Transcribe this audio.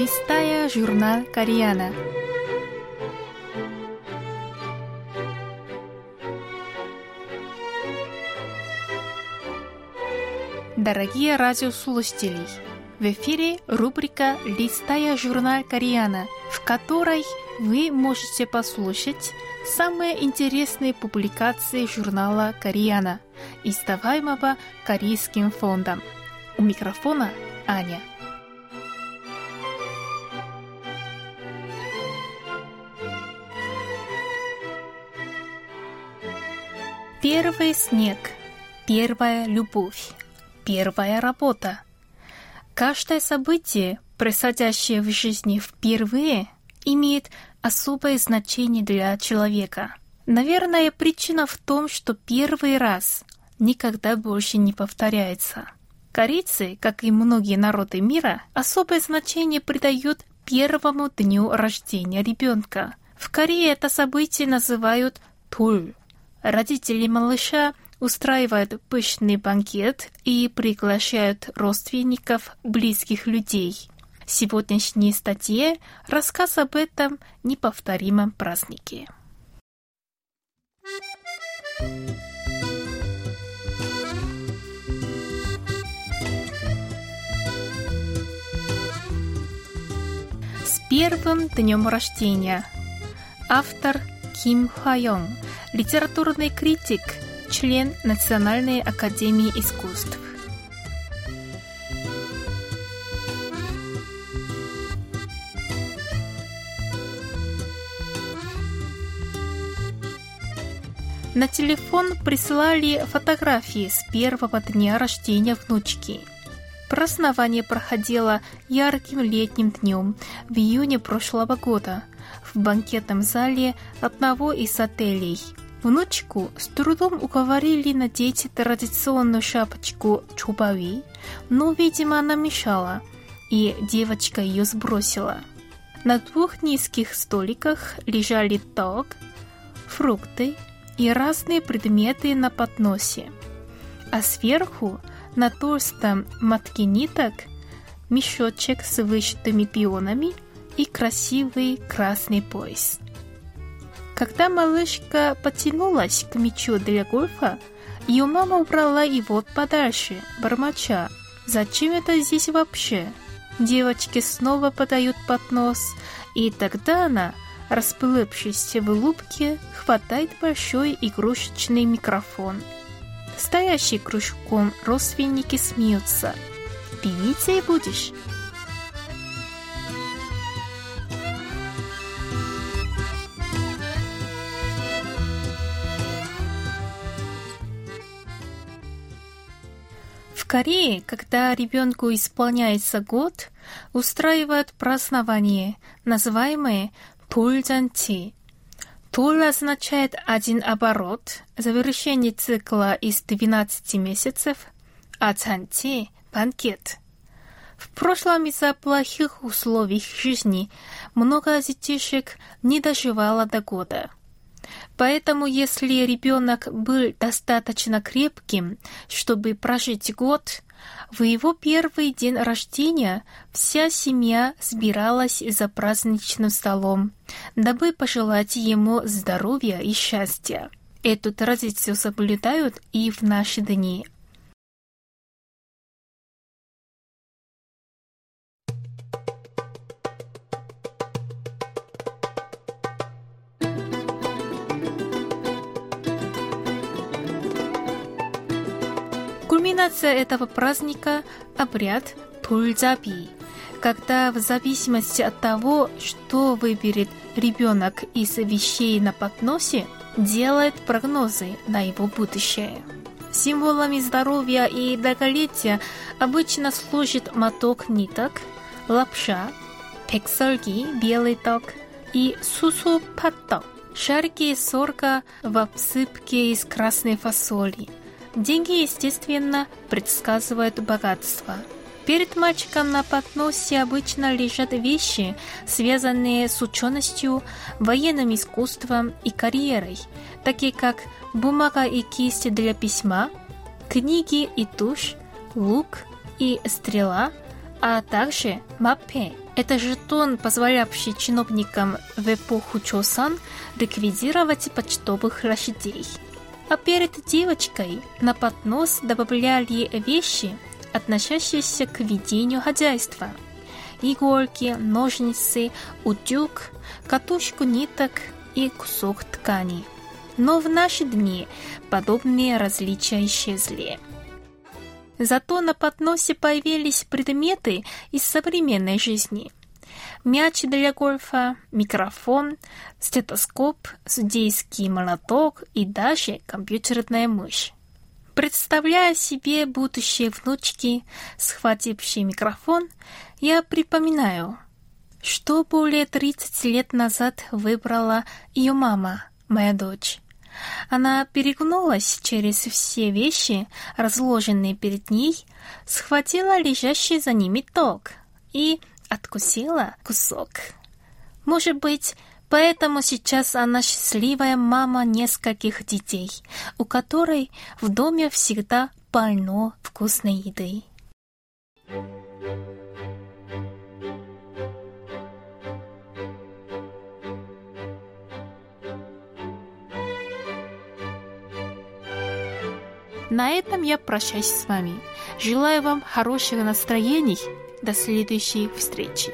листая журнал Кориана. Дорогие радиослушатели, в эфире рубрика «Листая журнал Кориана», в которой вы можете послушать самые интересные публикации журнала Кориана, издаваемого Корейским фондом. У микрофона Аня. Первый снег, первая любовь, первая работа. Каждое событие, происходящее в жизни впервые, имеет особое значение для человека. Наверное, причина в том, что первый раз никогда больше не повторяется. Корейцы, как и многие народы мира, особое значение придают первому дню рождения ребенка. В Корее это событие называют туль. Родители малыша устраивают пышный банкет и приглашают родственников, близких людей. В сегодняшней статье рассказ об этом неповторимом празднике. С первым днем рождения. Автор Ким Хайон, литературный критик, член Национальной академии искусств. На телефон прислали фотографии с первого дня рождения внучки. Празднование проходило ярким летним днем в июне прошлого года в банкетном зале одного из отелей. Внучку с трудом уговорили надеть традиционную шапочку чубави, но, видимо, она мешала, и девочка ее сбросила. На двух низких столиках лежали ток, фрукты, и разные предметы на подносе. А сверху на толстом мотке ниток мешочек с вышитыми пионами и красивый красный пояс. Когда малышка потянулась к мячу для гольфа, ее мама убрала его подальше, бормоча. «Зачем это здесь вообще?» Девочки снова подают поднос, и тогда она расплывшись в улыбке, хватает большой игрушечный микрофон. Стоящий кружком родственники смеются. «Певицей будешь?» В Корее, когда ребенку исполняется год, устраивают празднование, называемое 돌 Тур означает один оборот, завершение цикла из 12 месяцев, а цанти – банкет. В прошлом из-за плохих условий жизни много детишек не доживало до года. Поэтому если ребенок был достаточно крепким, чтобы прожить год, в его первый день рождения вся семья собиралась за праздничным столом, дабы пожелать ему здоровья и счастья. Эту традицию соблюдают и в наши дни. Кульминация этого праздника – обряд Пульзаби, когда в зависимости от того, что выберет ребенок из вещей на подносе, делает прогнозы на его будущее. Символами здоровья и долголетия обычно служит моток ниток, лапша, пексольги, белый ток и сусу-патток, шарики сорга в обсыпке из красной фасоли – Деньги, естественно, предсказывают богатство. Перед мальчиком на подносе обычно лежат вещи, связанные с ученостью, военным искусством и карьерой, такие как бумага и кисть для письма, книги и тушь, лук и стрела, а также маппе – Это жетон, позволявший чиновникам в эпоху Чосан ликвидировать почтовых лошадей. А перед девочкой на поднос добавляли вещи, относящиеся к ведению хозяйства. Иголки, ножницы, утюг, катушку ниток и кусок ткани. Но в наши дни подобные различия исчезли. Зато на подносе появились предметы из современной жизни. Мяч для гольфа, микрофон, стетоскоп, судейский молоток и даже компьютерная мышь. Представляя себе будущие внучки, схватившие микрофон, я припоминаю, что более 30 лет назад выбрала ее мама, моя дочь. Она перегнулась через все вещи, разложенные перед ней, схватила лежащий за ними ток и откусила кусок. Может быть, поэтому сейчас она счастливая мама нескольких детей, у которой в доме всегда полно вкусной еды. На этом я прощаюсь с вами. Желаю вам хорошего настроения. До следующей встречи.